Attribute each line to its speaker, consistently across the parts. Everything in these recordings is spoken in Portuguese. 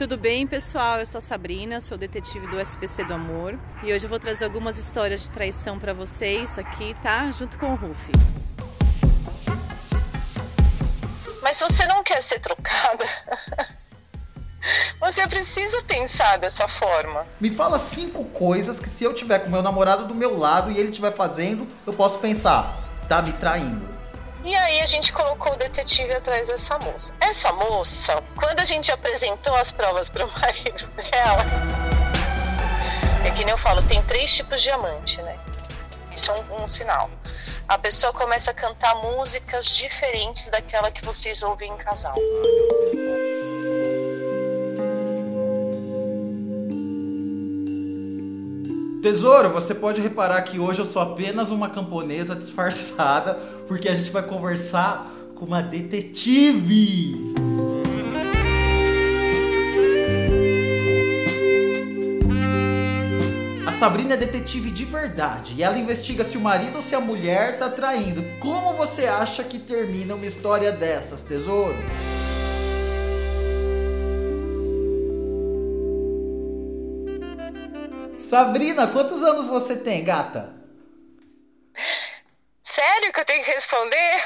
Speaker 1: Tudo bem, pessoal? Eu sou a Sabrina, sou detetive do SPC do Amor e hoje eu vou trazer algumas histórias de traição para vocês aqui, tá? Junto com o Rufi.
Speaker 2: Mas se você não quer ser trocada, você precisa pensar dessa forma.
Speaker 3: Me fala cinco coisas que se eu tiver com meu namorado do meu lado e ele estiver fazendo, eu posso pensar, tá me traindo.
Speaker 2: E aí a gente colocou o detetive atrás dessa moça. Essa moça, quando a gente apresentou as provas para o marido dela, é que nem eu falo, tem três tipos de amante, né? Isso é um, um sinal. A pessoa começa a cantar músicas diferentes daquela que vocês ouvem em casal.
Speaker 3: Tesouro, você pode reparar que hoje eu sou apenas uma camponesa disfarçada, porque a gente vai conversar com uma detetive. A Sabrina é detetive de verdade e ela investiga se o marido ou se a mulher tá traindo. Como você acha que termina uma história dessas, tesouro? Sabrina, quantos anos você tem, gata?
Speaker 2: Sério que eu tenho que responder?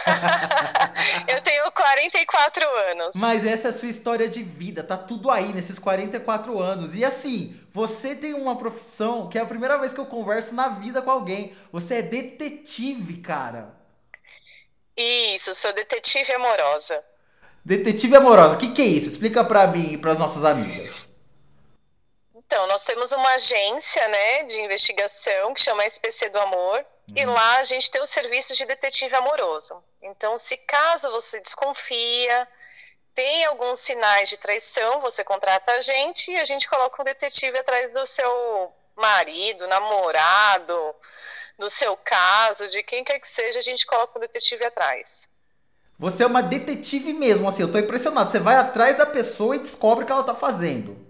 Speaker 2: eu tenho 44 anos.
Speaker 3: Mas essa é a sua história de vida, tá tudo aí nesses 44 anos. E assim, você tem uma profissão que é a primeira vez que eu converso na vida com alguém. Você é detetive, cara.
Speaker 2: Isso, sou detetive amorosa.
Speaker 3: Detetive amorosa, o que, que é isso? Explica pra mim e pras nossas amigas.
Speaker 2: Então, nós temos uma agência né, de investigação que chama SPC do Amor, uhum. e lá a gente tem o serviço de detetive amoroso. Então, se caso você desconfia, tem alguns sinais de traição, você contrata a gente e a gente coloca um detetive atrás do seu marido, namorado, do seu caso, de quem quer que seja, a gente coloca um detetive atrás.
Speaker 3: Você é uma detetive mesmo, assim, eu tô impressionado. Você vai atrás da pessoa e descobre o que ela tá fazendo.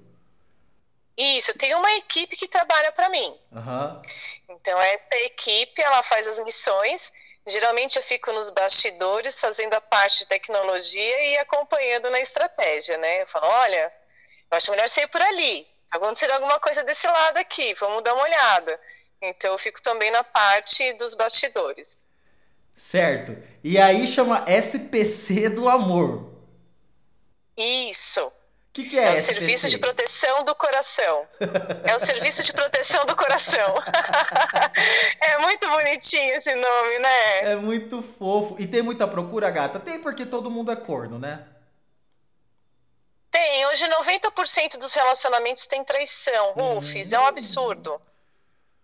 Speaker 2: Isso, tem uma equipe que trabalha para mim.
Speaker 3: Uhum.
Speaker 2: Então, essa equipe, ela faz as missões. Geralmente eu fico nos bastidores fazendo a parte de tecnologia e acompanhando na estratégia, né? Eu falo, olha, eu acho melhor você ir por ali. Tá acontecendo alguma coisa desse lado aqui, vamos dar uma olhada. Então eu fico também na parte dos bastidores.
Speaker 3: Certo. E aí chama SPC do amor.
Speaker 2: Isso
Speaker 3: que, que é,
Speaker 2: é o Serviço de Proteção do Coração. É o Serviço de Proteção do Coração. é muito bonitinho esse nome, né?
Speaker 3: É muito fofo. E tem muita procura, gata? Tem porque todo mundo é corno, né?
Speaker 2: Tem. Hoje 90% dos relacionamentos tem traição. Rufus, hum. é um absurdo.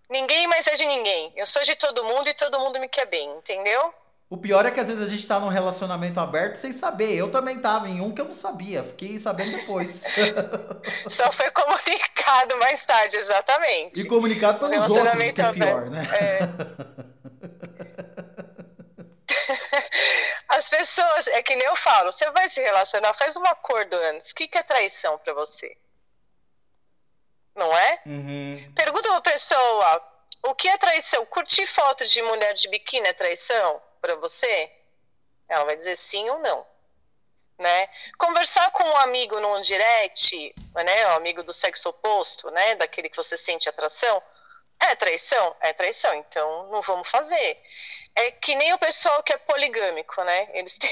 Speaker 2: Ninguém mais é de ninguém. Eu sou de todo mundo e todo mundo me quer bem, entendeu?
Speaker 3: O pior é que às vezes a gente tá num relacionamento aberto sem saber. Eu também tava em um que eu não sabia, fiquei sabendo depois.
Speaker 2: Só foi comunicado mais tarde, exatamente.
Speaker 3: E comunicado pelos outros, que é pior, né? É.
Speaker 2: As pessoas, é que nem eu falo, você vai se relacionar, faz um acordo antes. O que, que é traição para você? Não é?
Speaker 3: Uhum.
Speaker 2: Pergunta uma pessoa, o que é traição? Curtir foto de mulher de biquíni é traição? Para você? Ela vai dizer sim ou não. Né? Conversar com um amigo num direct, né, um amigo do sexo oposto, né, daquele que você sente atração, é traição? É traição, então não vamos fazer. É que nem o pessoal que é poligâmico, né? Eles, têm,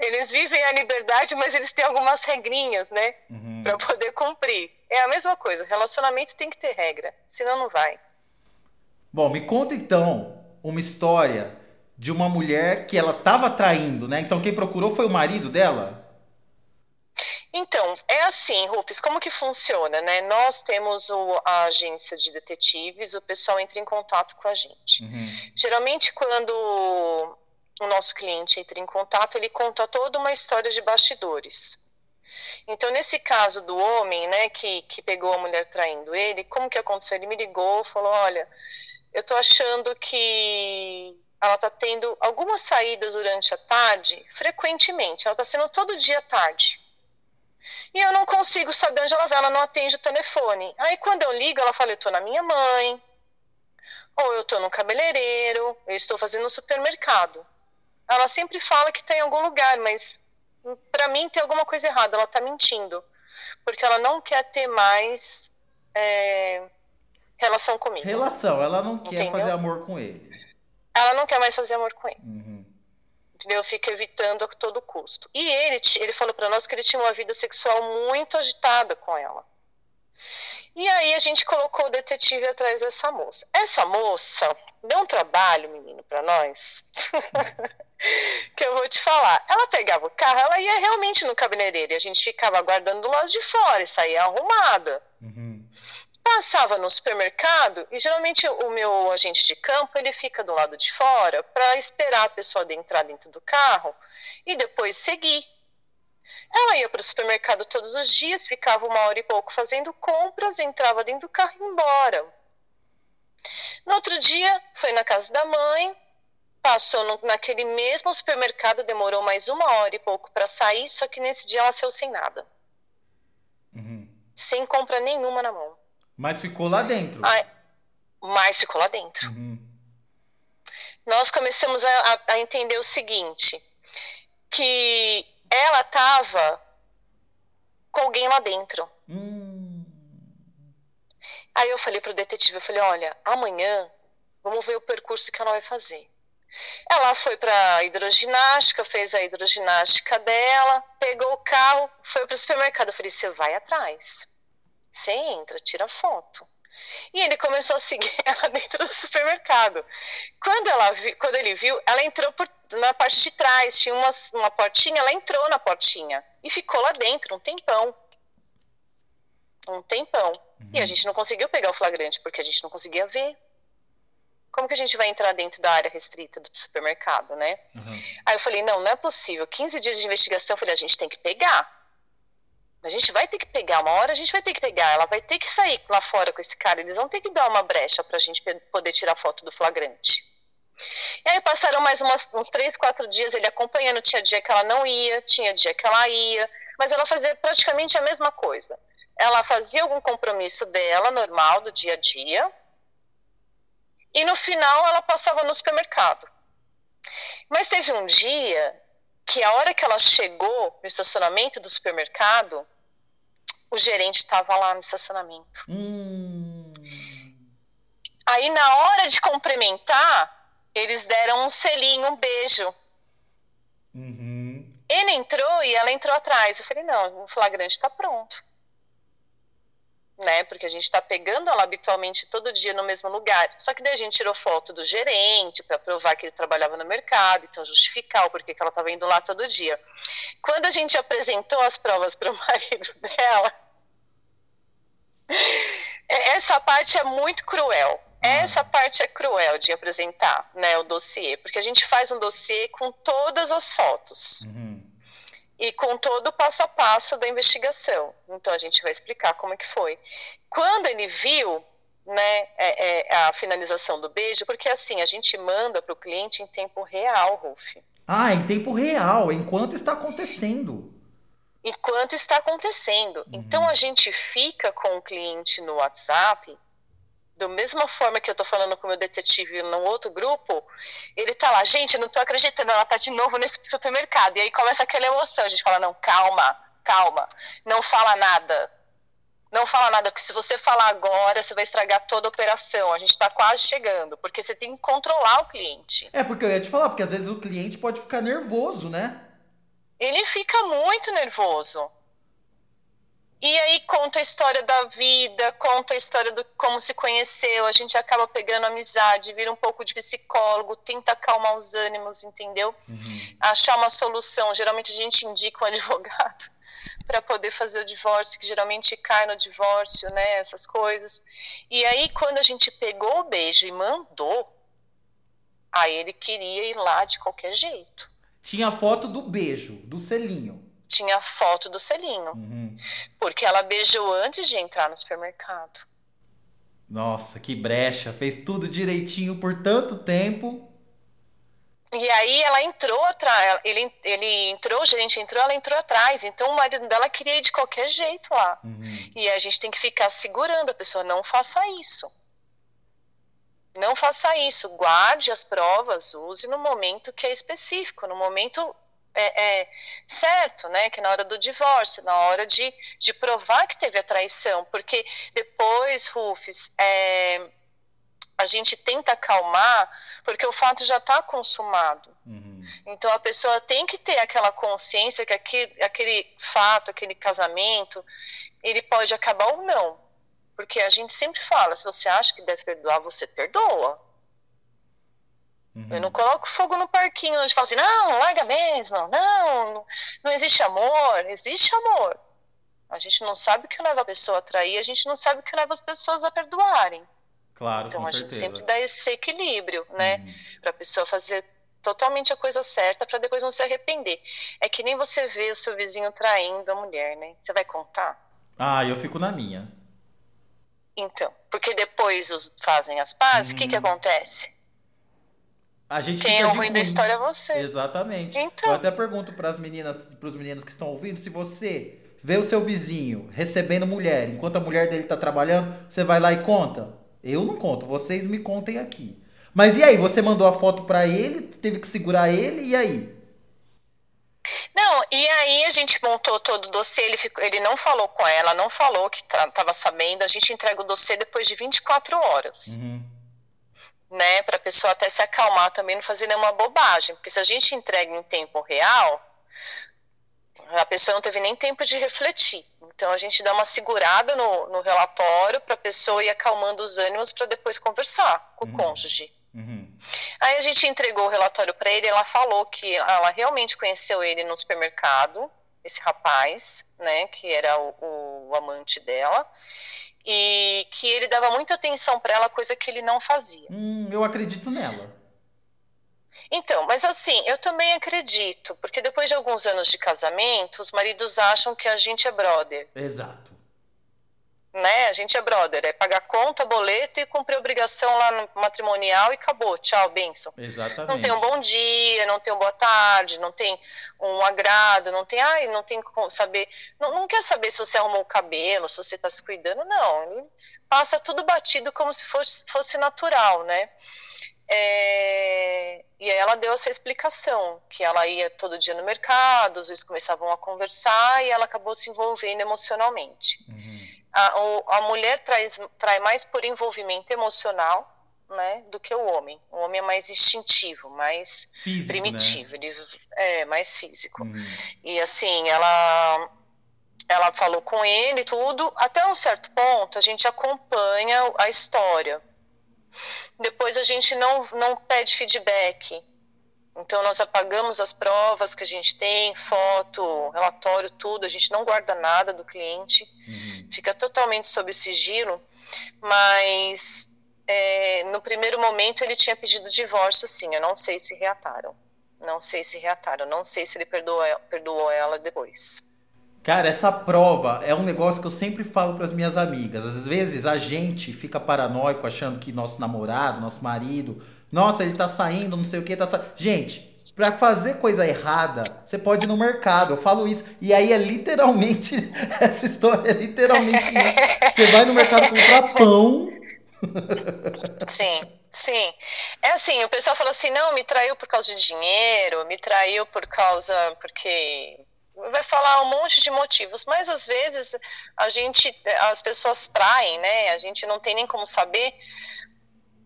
Speaker 2: eles vivem a liberdade, mas eles têm algumas regrinhas, né?
Speaker 3: Uhum.
Speaker 2: Para poder cumprir. É a mesma coisa, relacionamento tem que ter regra, senão não vai.
Speaker 3: Bom, me conta então uma história de uma mulher que ela estava traindo, né? Então quem procurou foi o marido dela?
Speaker 2: Então, é assim, Rufus, como que funciona, né? Nós temos o, a agência de detetives, o pessoal entra em contato com a gente.
Speaker 3: Uhum.
Speaker 2: Geralmente, quando o nosso cliente entra em contato, ele conta toda uma história de bastidores. Então, nesse caso do homem, né, que, que pegou a mulher traindo ele, como que aconteceu? Ele me ligou, falou, olha, eu tô achando que ela está tendo algumas saídas durante a tarde, frequentemente, ela está sendo todo dia tarde. E eu não consigo saber onde ela vai, ela não atende o telefone. Aí quando eu ligo, ela fala, eu estou na minha mãe, ou eu estou no cabeleireiro, eu estou fazendo no supermercado. Ela sempre fala que está em algum lugar, mas para mim tem alguma coisa errada, ela está mentindo. porque ela não quer ter mais é, relação comigo.
Speaker 3: Relação, ela não quer Entendeu? fazer amor com ele.
Speaker 2: Ela não quer mais fazer amor com ele. Uhum. Entendeu? Fica evitando a todo custo. E ele, ele falou para nós que ele tinha uma vida sexual muito agitada com ela. E aí a gente colocou o detetive atrás dessa moça. Essa moça deu um trabalho, menino, para nós. que eu vou te falar. Ela pegava o carro, ela ia realmente no cabeleireiro e a gente ficava aguardando do lado de fora e saía arrumada. Uhum. Passava no supermercado e geralmente o meu agente de campo ele fica do lado de fora para esperar a pessoa entrar dentro do carro e depois seguir. Ela ia para o supermercado todos os dias, ficava uma hora e pouco fazendo compras, entrava dentro do carro e ia embora. No outro dia, foi na casa da mãe, passou no, naquele mesmo supermercado, demorou mais uma hora e pouco para sair, só que nesse dia ela saiu sem nada. Uhum. Sem compra nenhuma na mão.
Speaker 3: Mas ficou lá dentro.
Speaker 2: Mas ficou lá dentro. Uhum. Nós começamos a, a, entender o seguinte: que ela estava com alguém lá dentro. Hum. Aí eu falei pro detetive, eu falei, olha, amanhã vamos ver o percurso que ela vai fazer. Ela foi para hidroginástica, fez a hidroginástica dela, pegou o carro, foi para o supermercado. Eu falei: você vai atrás. Você entra, tira foto. E ele começou a seguir ela dentro do supermercado. Quando, ela vi, quando ele viu, ela entrou por, na parte de trás, tinha uma, uma portinha, ela entrou na portinha e ficou lá dentro um tempão. Um tempão. Uhum. E a uhum. gente não conseguiu pegar o flagrante, porque a gente não conseguia ver. Como que a gente vai entrar dentro da área restrita do supermercado, né? Uhum. Aí eu falei, não, não é possível. 15 dias de investigação, eu falei, a gente tem que pegar. A gente vai ter que pegar, uma hora a gente vai ter que pegar, ela vai ter que sair lá fora com esse cara, eles vão ter que dar uma brecha para a gente poder tirar foto do flagrante. E aí passaram mais umas, uns três, quatro dias ele acompanhando, tinha dia que ela não ia, tinha dia que ela ia, mas ela fazia praticamente a mesma coisa. Ela fazia algum compromisso dela, normal, do dia a dia, e no final ela passava no supermercado. Mas teve um dia que a hora que ela chegou no estacionamento do supermercado, o gerente estava lá no estacionamento. Hum. Aí, na hora de cumprimentar, eles deram um selinho, um beijo. Uhum. Ele entrou e ela entrou atrás. Eu falei: não, o flagrante está pronto. Né, porque a gente está pegando ela habitualmente todo dia no mesmo lugar. Só que daí a gente tirou foto do gerente para provar que ele trabalhava no mercado, então justificar o porquê que ela estava indo lá todo dia. Quando a gente apresentou as provas para o marido dela, essa parte é muito cruel. Essa parte é cruel de apresentar né, o dossiê, porque a gente faz um dossiê com todas as fotos uhum. e com todo o passo a passo da investigação. Então a gente vai explicar como é que foi. Quando ele viu né, é, é, a finalização do beijo, porque assim, a gente manda para o cliente em tempo real, Ruf.
Speaker 3: Ah, em tempo real, enquanto está acontecendo
Speaker 2: enquanto está acontecendo. Uhum. Então a gente fica com o cliente no WhatsApp, da mesma forma que eu estou falando com o meu detetive no outro grupo, ele está lá, gente, eu não estou acreditando, ela está de novo nesse supermercado. E aí começa aquela emoção, a gente fala, não, calma, calma, não fala nada. Não fala nada, porque se você falar agora, você vai estragar toda a operação. A gente está quase chegando, porque você tem que controlar o cliente.
Speaker 3: É, porque eu ia te falar, porque às vezes o cliente pode ficar nervoso, né?
Speaker 2: Ele fica muito nervoso. E aí conta a história da vida, conta a história do como se conheceu, a gente acaba pegando amizade, vira um pouco de psicólogo, tenta acalmar os ânimos, entendeu? Uhum. Achar uma solução. Geralmente a gente indica um advogado para poder fazer o divórcio, que geralmente cai no divórcio, né? Essas coisas. E aí, quando a gente pegou o beijo e mandou, aí ele queria ir lá de qualquer jeito.
Speaker 3: Tinha foto do beijo, do selinho.
Speaker 2: Tinha foto do selinho. Uhum. Porque ela beijou antes de entrar no supermercado.
Speaker 3: Nossa, que brecha. Fez tudo direitinho por tanto tempo.
Speaker 2: E aí ela entrou atrás, ele, ele entrou, o gerente entrou, ela entrou atrás. Então o marido dela queria ir de qualquer jeito lá. Uhum. E a gente tem que ficar segurando a pessoa, não faça isso. Não faça isso, guarde as provas, use no momento que é específico, no momento é, é, certo, né? Que na hora do divórcio, na hora de, de provar que teve a traição, porque depois, Rufus, é, a gente tenta acalmar, porque o fato já está consumado. Uhum. Então a pessoa tem que ter aquela consciência que aquele, aquele fato, aquele casamento, ele pode acabar ou não. Porque a gente sempre fala, se você acha que deve perdoar, você perdoa. Uhum. Eu não coloco fogo no parquinho onde fala assim, não, larga mesmo, não, não existe amor, existe amor. A gente não sabe o que leva a pessoa a trair, a gente não sabe o que leva as pessoas a perdoarem.
Speaker 3: Claro,
Speaker 2: então a
Speaker 3: certeza.
Speaker 2: gente sempre dá esse equilíbrio, né? Uhum. Para a pessoa fazer totalmente a coisa certa para depois não se arrepender. É que nem você vê o seu vizinho traindo a mulher, né? Você vai contar?
Speaker 3: Ah, eu fico na minha.
Speaker 2: Então, porque depois os fazem as pazes, o que que uhum. acontece?
Speaker 3: A gente
Speaker 2: Quem é o ruim da história é você.
Speaker 3: Exatamente. Então. Eu até pergunto para as meninas, para os meninos que estão ouvindo, se você vê o seu vizinho recebendo mulher, enquanto a mulher dele está trabalhando, você vai lá e conta. Eu não conto, vocês me contem aqui. Mas e aí, você mandou a foto para ele, teve que segurar ele, e aí?
Speaker 2: Não, e aí a gente montou todo o dossiê, ele, ficou, ele não falou com ela, não falou que estava sabendo, a gente entrega o dossiê depois de 24 horas. Uhum. Né, para a pessoa até se acalmar também, não fazer nenhuma bobagem, porque se a gente entrega em tempo real, a pessoa não teve nem tempo de refletir. Então a gente dá uma segurada no, no relatório para a pessoa ir acalmando os ânimos para depois conversar com uhum. o cônjuge. Uhum. Aí a gente entregou o relatório para ele, ela falou que ela realmente conheceu ele no supermercado, esse rapaz, né, que era o, o amante dela, e que ele dava muita atenção para ela, coisa que ele não fazia.
Speaker 3: Hum, eu acredito nela.
Speaker 2: Então, mas assim, eu também acredito, porque depois de alguns anos de casamento, os maridos acham que a gente é brother.
Speaker 3: Exato.
Speaker 2: Né? A gente é brother, é pagar conta, boleto e cumprir obrigação lá no matrimonial e acabou. Tchau, benção.
Speaker 3: Exatamente.
Speaker 2: Não tem um bom dia, não tem um boa tarde, não tem um agrado, não tem, ai, não tem como saber, não, não quer saber se você arrumou o cabelo, se você está se cuidando, não. Ele passa tudo batido como se fosse, fosse natural, né? É, e aí ela deu essa explicação, que ela ia todo dia no mercado, às vezes começavam a conversar e ela acabou se envolvendo emocionalmente. Uhum. A, o, a mulher traz, trai mais por envolvimento emocional né, do que o homem. O homem é mais instintivo, mais
Speaker 3: físico,
Speaker 2: primitivo,
Speaker 3: né?
Speaker 2: ele é mais físico. Uhum. E assim, ela ela falou com ele tudo, até um certo ponto a gente acompanha a história depois a gente não, não pede feedback. Então nós apagamos as provas que a gente tem, foto, relatório, tudo, a gente não guarda nada do cliente, uhum. fica totalmente sob sigilo, mas é, no primeiro momento ele tinha pedido divórcio sim, eu não sei se reataram. Não sei se reataram, não sei se ele perdoou, perdoou ela depois.
Speaker 3: Cara, essa prova é um negócio que eu sempre falo para as minhas amigas. Às vezes a gente fica paranoico achando que nosso namorado, nosso marido, nossa, ele tá saindo, não sei o que, tá saindo. Gente, para fazer coisa errada, você pode ir no mercado. Eu falo isso. E aí é literalmente essa história é literalmente isso. Você vai no mercado comprar pão.
Speaker 2: Sim. Sim. É assim, o pessoal fala assim, não, me traiu por causa de dinheiro, me traiu por causa porque vai falar um monte de motivos, mas às vezes a gente, as pessoas traem, né? A gente não tem nem como saber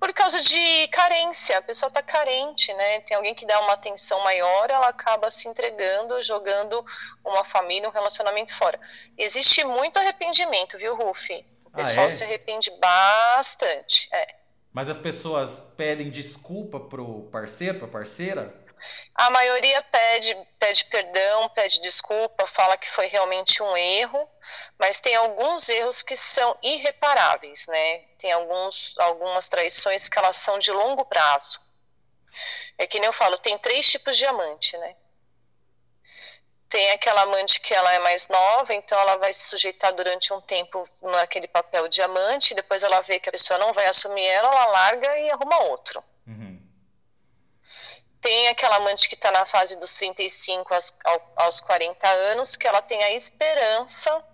Speaker 2: por causa de carência. A pessoa está carente, né? Tem alguém que dá uma atenção maior, ela acaba se entregando, jogando uma família, um relacionamento fora. Existe muito arrependimento, viu, Rufi? O pessoal ah, é? se arrepende bastante. É.
Speaker 3: Mas as pessoas pedem desculpa pro parceiro, pra parceira?
Speaker 2: A maioria pede, pede perdão, pede desculpa, fala que foi realmente um erro, mas tem alguns erros que são irreparáveis, né? Tem alguns, algumas traições que elas são de longo prazo. É que nem eu falo, tem três tipos de amante, né? Tem aquela amante que ela é mais nova, então ela vai se sujeitar durante um tempo naquele papel de amante, depois ela vê que a pessoa não vai assumir ela, ela larga e arruma outro. Uhum. Tem aquela amante que está na fase dos 35 aos, aos 40 anos, que ela tem a esperança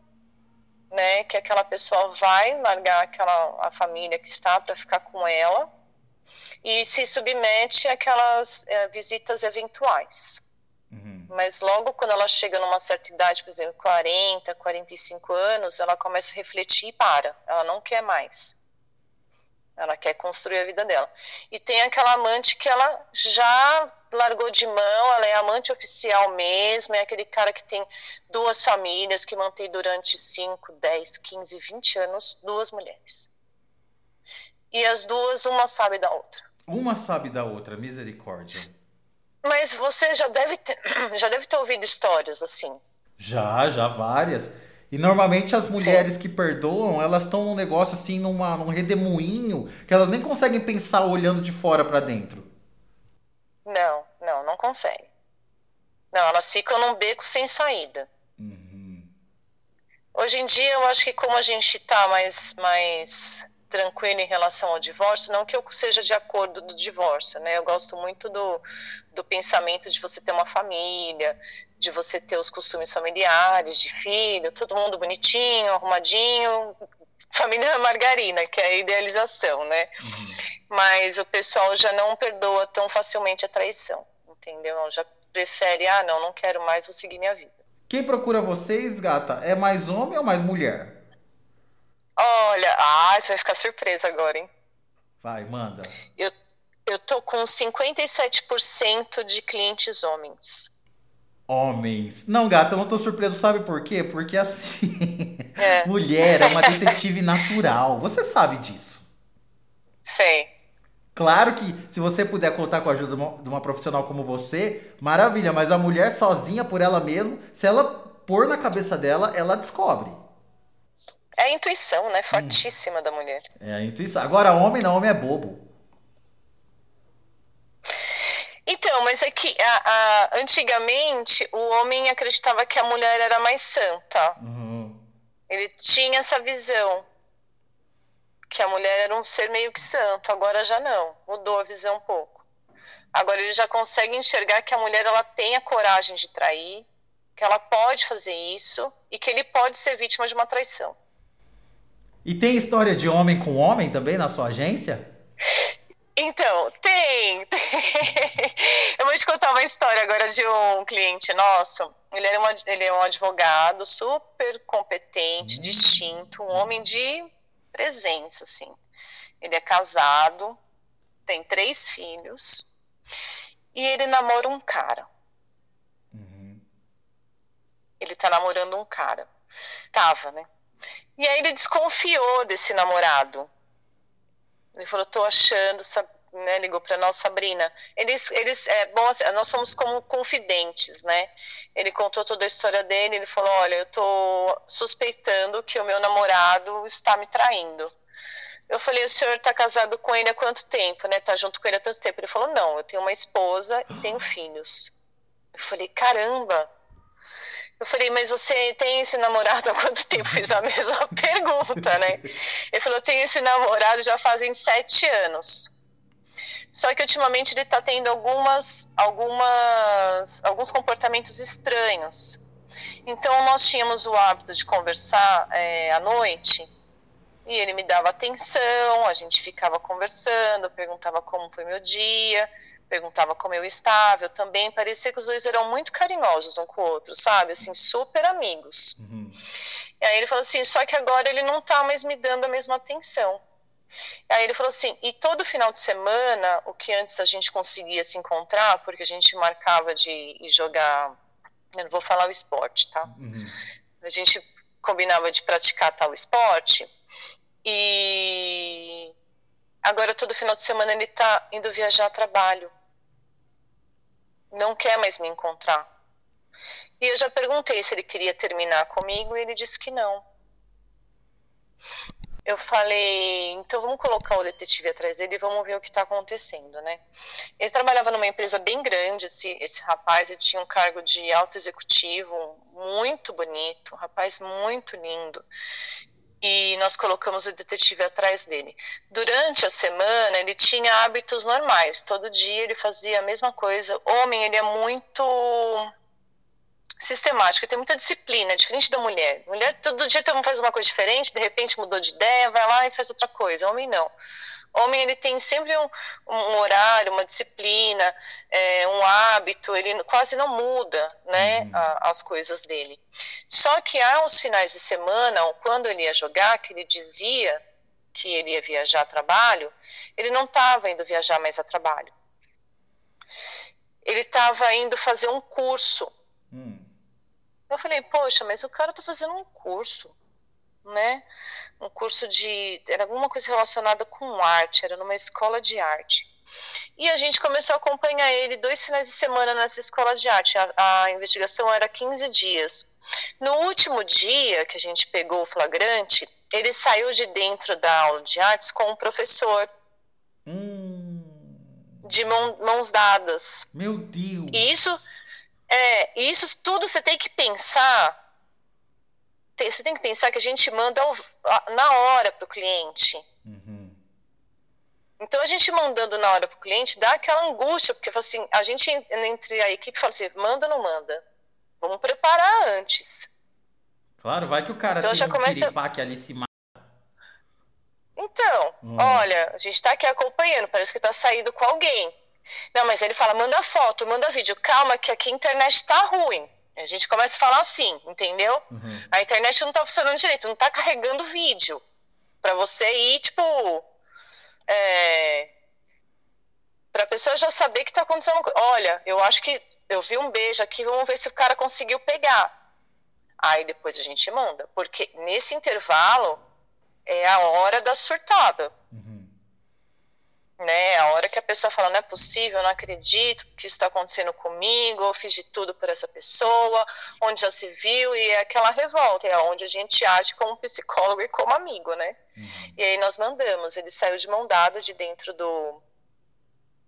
Speaker 2: né, que aquela pessoa vai largar aquela a família que está para ficar com ela e se submete àquelas é, visitas eventuais. Uhum. Mas logo quando ela chega numa certa idade, por exemplo, 40, 45 anos, ela começa a refletir e para. Ela não quer mais. Ela quer construir a vida dela. E tem aquela amante que ela já largou de mão, ela é amante oficial mesmo, é aquele cara que tem duas famílias, que mantém durante 5, 10, 15, 20 anos duas mulheres. E as duas, uma sabe da outra.
Speaker 3: Uma sabe da outra, misericórdia.
Speaker 2: Mas você já deve ter, já deve ter ouvido histórias assim.
Speaker 3: Já, já várias. E normalmente as mulheres Sim. que perdoam, elas estão num negócio assim, numa, num redemoinho, que elas nem conseguem pensar olhando de fora para dentro.
Speaker 2: Não, não, não conseguem. Não, elas ficam num beco sem saída.
Speaker 3: Uhum.
Speaker 2: Hoje em dia, eu acho que como a gente está mais, mais tranquilo em relação ao divórcio, não que eu seja de acordo do divórcio, né? Eu gosto muito do, do pensamento de você ter uma família, de você ter os costumes familiares, de filho, todo mundo bonitinho, arrumadinho, família margarina, que é a idealização, né? Uhum. Mas o pessoal já não perdoa tão facilmente a traição, entendeu? Já prefere, ah, não, não quero mais, vou seguir minha vida.
Speaker 3: Quem procura vocês, gata, é mais homem ou mais mulher?
Speaker 2: Olha, ah, você vai ficar surpresa agora, hein?
Speaker 3: Vai, manda.
Speaker 2: Eu, eu tô com 57% de clientes homens.
Speaker 3: Homens. Não, gata, eu não tô surpreso, sabe por quê? Porque assim, é. mulher é uma detetive natural. Você sabe disso.
Speaker 2: Sei.
Speaker 3: Claro que se você puder contar com a ajuda de uma, de uma profissional como você, maravilha, mas a mulher sozinha por ela mesma, se ela pôr na cabeça dela, ela descobre.
Speaker 2: É a intuição, né? Fortíssima hum. da mulher.
Speaker 3: É a intuição. Agora, homem não, homem é bobo.
Speaker 2: Então, mas é que a, a, antigamente o homem acreditava que a mulher era mais santa.
Speaker 3: Uhum.
Speaker 2: Ele tinha essa visão. Que a mulher era um ser meio que santo. Agora já não. Mudou a visão um pouco. Agora ele já consegue enxergar que a mulher ela tem a coragem de trair, que ela pode fazer isso e que ele pode ser vítima de uma traição.
Speaker 3: E tem história de homem com homem também na sua agência?
Speaker 2: Então, tem, tem. Eu vou te contar uma história agora de um cliente nosso. Ele, era uma, ele é um advogado super competente, hum. distinto, um homem de presença, assim. Ele é casado, tem três filhos e ele namora um cara.
Speaker 3: Uhum.
Speaker 2: Ele tá namorando um cara. Tava, né? E aí ele desconfiou desse namorado. Ele falou, tô achando, né, ligou para nós, Sabrina. Eles, eles, é, bom, assim, nós somos como confidentes, né? Ele contou toda a história dele, ele falou, olha, eu tô suspeitando que o meu namorado está me traindo. Eu falei, o senhor está casado com ele há quanto tempo, né? Tá junto com ele há tanto tempo. Ele falou, não, eu tenho uma esposa e tenho filhos. Eu falei, caramba, eu falei, mas você tem esse namorado há quanto tempo? Fiz a mesma pergunta, né? Ele falou, tenho esse namorado já fazem sete anos. Só que ultimamente ele está tendo algumas, algumas, alguns comportamentos estranhos. Então nós tínhamos o hábito de conversar é, à noite e ele me dava atenção, a gente ficava conversando, perguntava como foi meu dia, perguntava como eu estava, eu também parecia que os dois eram muito carinhosos um com o outro, sabe? Assim, super amigos.
Speaker 3: Uhum.
Speaker 2: E aí ele falou assim, só que agora ele não tá mais me dando a mesma atenção. E aí ele falou assim, e todo final de semana, o que antes a gente conseguia se encontrar, porque a gente marcava de jogar, eu não vou falar o esporte, tá?
Speaker 3: Uhum.
Speaker 2: A gente combinava de praticar tal esporte, e agora todo final de semana ele tá indo viajar a trabalho não quer mais me encontrar. E eu já perguntei se ele queria terminar comigo e ele disse que não. Eu falei, então vamos colocar o detetive atrás dele e vamos ver o que está acontecendo, né? Ele trabalhava numa empresa bem grande, esse, esse rapaz, ele tinha um cargo de alto executivo, muito bonito, um rapaz muito lindo e nós colocamos o detetive atrás dele. Durante a semana, ele tinha hábitos normais. Todo dia ele fazia a mesma coisa. Homem, ele é muito sistemático, tem muita disciplina, diferente da mulher. Mulher, todo dia faz uma coisa diferente, de repente mudou de ideia, vai lá e faz outra coisa. Homem, não. Homem, ele tem sempre um, um horário, uma disciplina, é, um hábito, ele quase não muda, né, uhum. a, as coisas dele. Só que há uns finais de semana, quando ele ia jogar, que ele dizia que ele ia viajar a trabalho, ele não estava indo viajar mais a trabalho. Ele estava indo fazer um curso. Hum. Eu falei, poxa, mas o cara está fazendo um curso né? Um curso de. Era alguma coisa relacionada com arte, era numa escola de arte. E a gente começou a acompanhar ele dois finais de semana nessa escola de arte. A, a, investigação era 15 dias. No último dia que a gente pegou o flagrante, ele saiu de dentro da aula de artes com o professor. Hum. De mão, mãos dadas.
Speaker 3: Meu Deus!
Speaker 2: E isso, é, isso tudo você tem que pensar você tem que pensar que a gente manda na hora para o cliente. Uhum. Então a gente mandando na hora para o cliente dá aquela angústia, porque assim, a gente entre a equipe fala assim, manda ou não manda? Vamos preparar antes.
Speaker 3: Claro, vai que o cara então, já um começa... que ali se mata.
Speaker 2: Então, hum. olha, a gente está aqui acompanhando, parece que está saindo com alguém. Não, mas ele fala, manda foto, manda vídeo. Calma, que aqui a internet está ruim. A gente começa a falar assim, entendeu? Uhum. A internet não tá funcionando direito, não tá carregando vídeo. para você ir, tipo. É, pra pessoa já saber que tá acontecendo. Olha, eu acho que eu vi um beijo aqui, vamos ver se o cara conseguiu pegar. Aí depois a gente manda. Porque nesse intervalo é a hora da surtada. Né? A hora que a pessoa fala, não é possível, não acredito que isso está acontecendo comigo, eu fiz de tudo por essa pessoa, onde já se viu, e é aquela revolta, é onde a gente age como psicólogo e como amigo, né? Uhum. E aí nós mandamos, ele saiu de mão dada de dentro do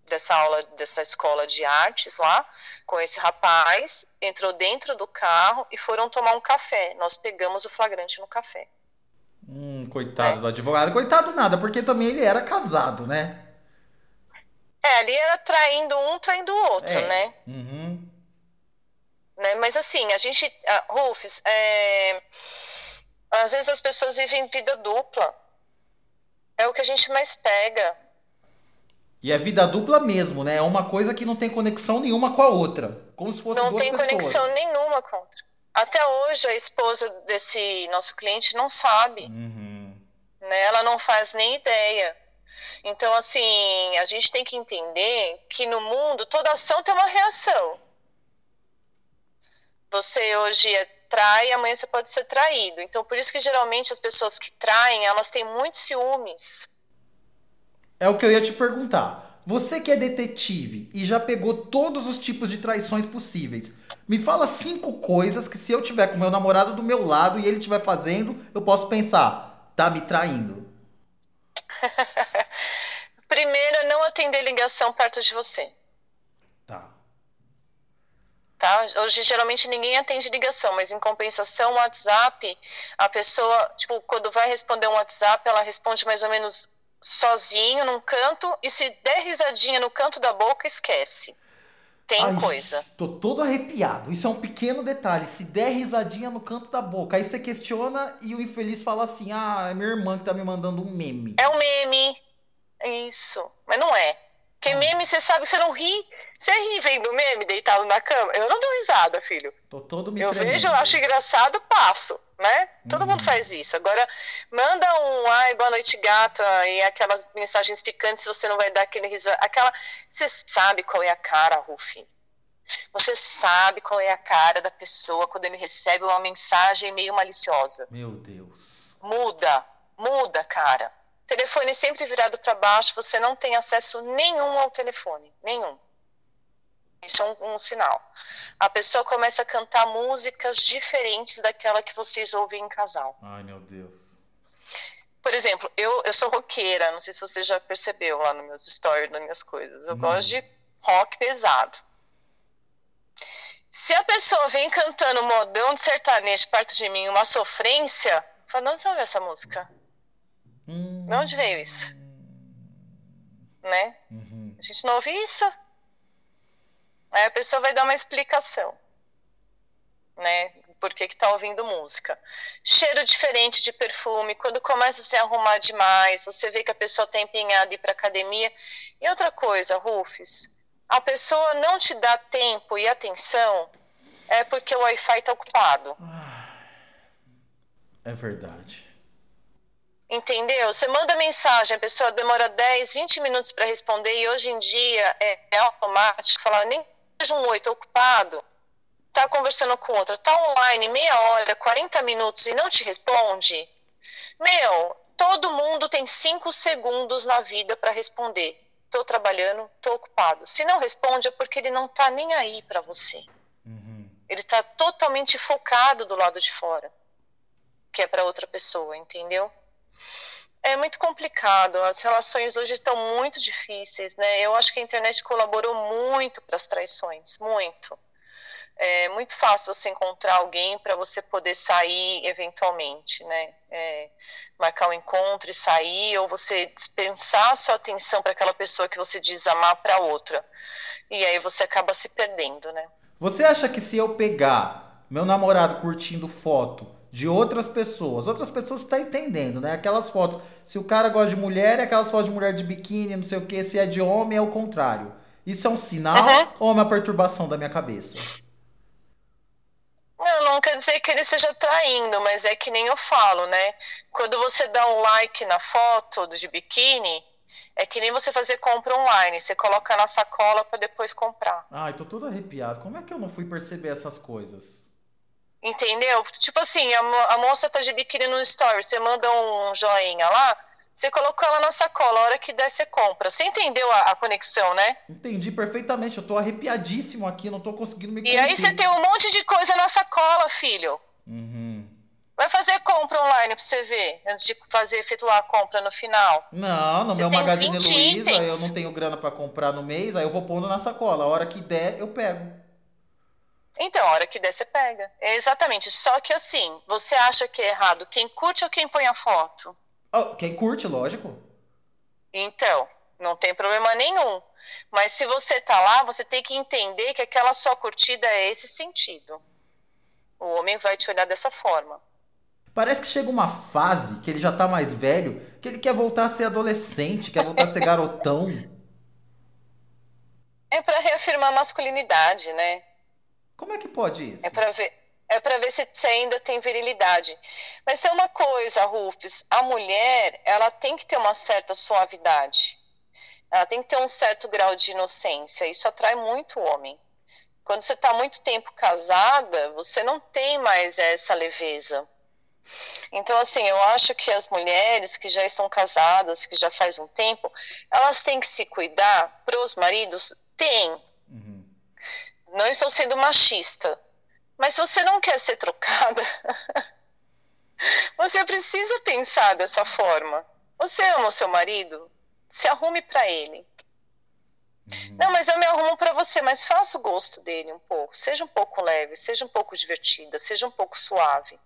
Speaker 2: dessa aula, dessa escola de artes lá, com esse rapaz, entrou dentro do carro e foram tomar um café. Nós pegamos o flagrante no café.
Speaker 3: Hum, coitado é. do advogado. Coitado nada, porque também ele era casado, né?
Speaker 2: É, ali era traindo um, traindo o outro, é. né? Uhum. né? Mas assim, a gente. Uh, Rufus, é, às vezes as pessoas vivem vida dupla. É o que a gente mais pega.
Speaker 3: E é vida dupla mesmo, né? É uma coisa que não tem conexão nenhuma com a outra. Como se fosse
Speaker 2: não
Speaker 3: duas
Speaker 2: pessoas. Não tem conexão nenhuma com a outra. Até hoje, a esposa desse nosso cliente não sabe. Uhum. Né? Ela não faz nem ideia. Então, assim, a gente tem que entender que no mundo toda ação tem uma reação. Você hoje é trai, amanhã você pode ser traído. Então, por isso que geralmente as pessoas que traem, elas têm muitos ciúmes.
Speaker 3: É o que eu ia te perguntar. Você que é detetive e já pegou todos os tipos de traições possíveis, me fala cinco coisas que se eu tiver com meu namorado do meu lado e ele estiver fazendo, eu posso pensar, tá me traindo.
Speaker 2: Primeiro, não atender ligação perto de você.
Speaker 3: Tá.
Speaker 2: Tá? Hoje, geralmente, ninguém atende ligação, mas em compensação, o WhatsApp, a pessoa, tipo, quando vai responder um WhatsApp, ela responde mais ou menos sozinho, num canto, e se der risadinha no canto da boca, esquece. Tem Ai, coisa.
Speaker 3: Tô todo arrepiado. Isso é um pequeno detalhe. Se der risadinha no canto da boca, aí você questiona e o infeliz fala assim: ah, é minha irmã que tá me mandando um meme.
Speaker 2: É um meme. Isso. Mas não é. Porque ah. meme, você sabe, você não ri. Você ri vendo meme deitado na cama? Eu não dou risada, filho.
Speaker 3: Tô todo me
Speaker 2: Eu tremendo. vejo, eu acho engraçado, passo, né? Todo mundo uhum. faz isso. Agora, manda um ai, boa noite, gata, e aquelas mensagens picantes, você não vai dar aquele risada. Aquela. Você sabe qual é a cara, Rufi. Você sabe qual é a cara da pessoa quando ele recebe uma mensagem meio maliciosa.
Speaker 3: Meu Deus.
Speaker 2: Muda, muda, cara. Telefone sempre virado para baixo, você não tem acesso nenhum ao telefone, nenhum. Isso é um, um, sinal. A pessoa começa a cantar músicas diferentes daquela que vocês ouvem em casal.
Speaker 3: Ai, meu Deus.
Speaker 2: Por exemplo, eu, eu sou roqueira, não sei se você já percebeu lá nos meus stories, nas minhas coisas. Eu hum. gosto de rock pesado. Se a pessoa vem cantando modão de sertanejo perto de mim, uma sofrência, fala, onde você ouviu essa música? Hum. De onde veio isso? Né? Uhum. A gente não ouve isso. Aí a pessoa vai dar uma explicação. Né? Porque que tá ouvindo música. Cheiro diferente de perfume, quando começa a se arrumar demais, você vê que a pessoa tá empenhada em ir pra academia. E outra coisa, Rufus, a pessoa não te dá tempo e atenção é porque o Wi-Fi tá ocupado.
Speaker 3: É verdade.
Speaker 2: Entendeu? Você manda mensagem, a pessoa demora 10, 20 minutos para responder e hoje em dia é, é automático, falar nem seja um oi, tô ocupado, tá conversando com outra, tá online meia hora, 40 minutos e não te responde. Meu, todo mundo tem 5 segundos na vida para responder. Tô trabalhando, tô ocupado. Se não responde é porque ele não tá nem aí para você. Uhum. Ele tá totalmente focado do lado de fora, que é para outra pessoa, entendeu? É muito complicado. As relações hoje estão muito difíceis, né? Eu acho que a internet colaborou muito para as traições, muito. É muito fácil você encontrar alguém para você poder sair eventualmente, né? É, marcar um encontro e sair, ou você dispensar sua atenção para aquela pessoa que você diz amar para outra. E aí você acaba se perdendo, né?
Speaker 3: Você acha que se eu pegar meu namorado curtindo foto de outras pessoas. Outras pessoas estão tá entendendo, né? Aquelas fotos. Se o cara gosta de mulher, é aquelas fotos de mulher de biquíni, não sei o que. Se é de homem, é o contrário. Isso é um sinal uhum. ou é uma perturbação da minha cabeça?
Speaker 2: Não, não quer dizer que ele esteja traindo, mas é que nem eu falo, né? Quando você dá um like na foto de biquíni, é que nem você fazer compra online. Você coloca na sacola para depois comprar.
Speaker 3: Ai, tô todo arrepiado. Como é que eu não fui perceber essas coisas?
Speaker 2: Entendeu? Tipo assim, a, a moça tá de biquíni no story, você manda um joinha lá, você colocou ela na sacola, a hora que der, você compra. Você entendeu a, a conexão, né?
Speaker 3: Entendi perfeitamente. Eu tô arrepiadíssimo aqui, não tô conseguindo me
Speaker 2: E aí você tem um monte de coisa na sacola, filho.
Speaker 3: Uhum.
Speaker 2: Vai fazer compra online pra você ver, antes de fazer, efetuar a compra no final.
Speaker 3: Não, no você meu Magazine Luiza, eu não tenho grana para comprar no mês, aí eu vou pondo na sacola. A hora que der, eu pego.
Speaker 2: Então, a hora que der, você pega. É exatamente. Só que assim, você acha que é errado quem curte ou quem põe a foto?
Speaker 3: Oh, quem curte, lógico.
Speaker 2: Então, não tem problema nenhum. Mas se você tá lá, você tem que entender que aquela sua curtida é esse sentido. O homem vai te olhar dessa forma.
Speaker 3: Parece que chega uma fase que ele já tá mais velho, que ele quer voltar a ser adolescente, quer voltar a ser garotão.
Speaker 2: É para reafirmar a masculinidade, né?
Speaker 3: Como é que pode isso?
Speaker 2: É para ver, é para ver se você ainda tem virilidade. Mas tem uma coisa, Rufus, a mulher, ela tem que ter uma certa suavidade. Ela tem que ter um certo grau de inocência. Isso atrai muito o homem. Quando você está muito tempo casada, você não tem mais essa leveza. Então, assim, eu acho que as mulheres que já estão casadas, que já faz um tempo, elas têm que se cuidar para os maridos? Tem, não estou sendo machista, mas se você não quer ser trocada, você precisa pensar dessa forma. Você ama o seu marido? Se arrume para ele. Uhum. Não, mas eu me arrumo para você, mas faça o gosto dele um pouco. Seja um pouco leve, seja um pouco divertida, seja um pouco suave.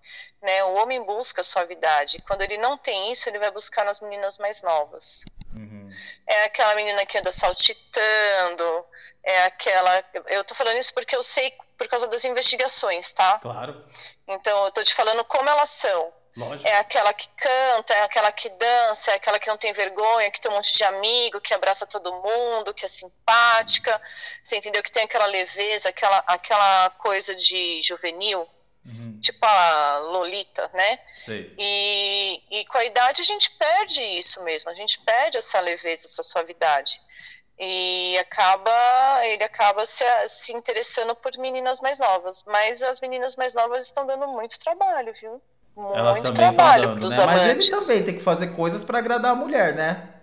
Speaker 2: Né? O homem busca suavidade. Quando ele não tem isso, ele vai buscar nas meninas mais novas. Uhum. É aquela menina que anda saltitando, é aquela. Eu tô falando isso porque eu sei por causa das investigações, tá?
Speaker 3: Claro.
Speaker 2: Então eu tô te falando como elas são.
Speaker 3: Lógico.
Speaker 2: É aquela que canta, é aquela que dança, é aquela que não tem vergonha, que tem um monte de amigo, que abraça todo mundo, que é simpática, você entendeu? Que tem aquela leveza, aquela, aquela coisa de juvenil, uhum. tipo a Lolita, né?
Speaker 3: Sei.
Speaker 2: E, e com a idade a gente perde isso mesmo, a gente perde essa leveza, essa suavidade e acaba ele acaba se, se interessando por meninas mais novas mas as meninas mais novas estão dando muito trabalho viu muito Elas também trabalho para os né?
Speaker 3: amantes. Mas ele também tem que fazer coisas para agradar a mulher, né?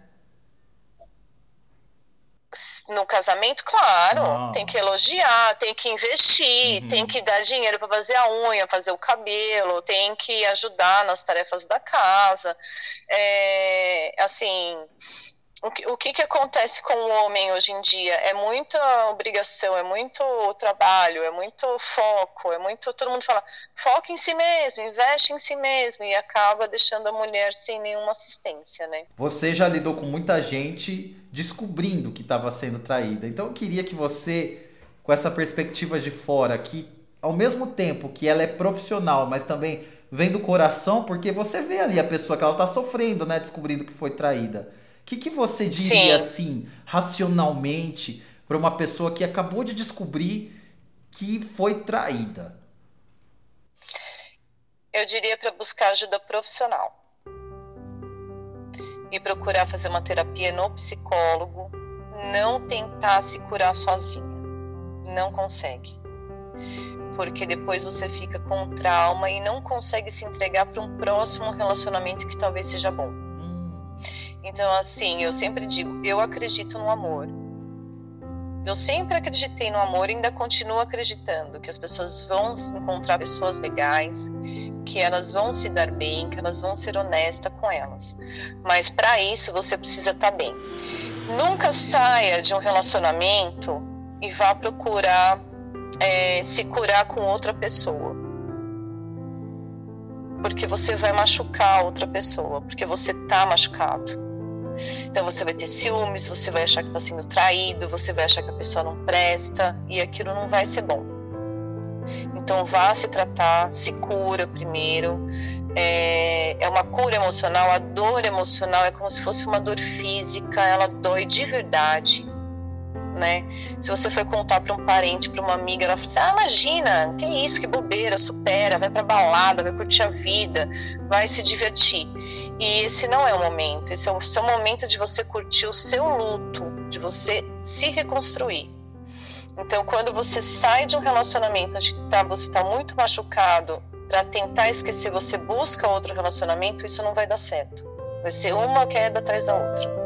Speaker 2: No casamento, claro, Não. tem que elogiar, tem que investir, uhum. tem que dar dinheiro para fazer a unha, fazer o cabelo, tem que ajudar nas tarefas da casa. É, assim, o que, o que, que acontece com o homem hoje em dia? É muita obrigação, é muito trabalho, é muito foco, é muito. Todo mundo fala, foca em si mesmo, investe em si mesmo, e acaba deixando a mulher sem nenhuma assistência, né?
Speaker 3: Você já lidou com muita gente descobrindo que estava sendo traída. Então eu queria que você, com essa perspectiva de fora, que ao mesmo tempo que ela é profissional, mas também vem do coração, porque você vê ali a pessoa que ela tá sofrendo, né, descobrindo que foi traída. O que, que você diria, Sim. assim, racionalmente, para uma pessoa que acabou de descobrir que foi traída?
Speaker 2: Eu diria para buscar ajuda profissional. E procurar fazer uma terapia no psicólogo, não tentar se curar sozinha. Não consegue porque depois você fica com trauma e não consegue se entregar para um próximo relacionamento que talvez seja bom. Então, assim, eu sempre digo, eu acredito no amor. Eu sempre acreditei no amor e ainda continuo acreditando que as pessoas vão encontrar pessoas legais, que elas vão se dar bem, que elas vão ser honestas com elas. Mas para isso você precisa estar tá bem. Nunca saia de um relacionamento e vá procurar é, se curar com outra pessoa. Porque você vai machucar outra pessoa, porque você tá machucado. Então você vai ter ciúmes, você vai achar que está sendo traído, você vai achar que a pessoa não presta e aquilo não vai ser bom. Então vá se tratar, se cura primeiro. É, é uma cura emocional, a dor emocional é como se fosse uma dor física, ela dói de verdade né? Se você for contar para um parente, para uma amiga, ela fala assim: ah, imagina, que isso, que bobeira, supera, vai para balada, vai curtir a vida, vai se divertir. E esse não é o momento, esse é o seu momento de você curtir o seu luto, de você se reconstruir. Então, quando você sai de um relacionamento onde tá, você está muito machucado, para tentar esquecer, você busca outro relacionamento, isso não vai dar certo. Vai ser uma queda atrás da outra.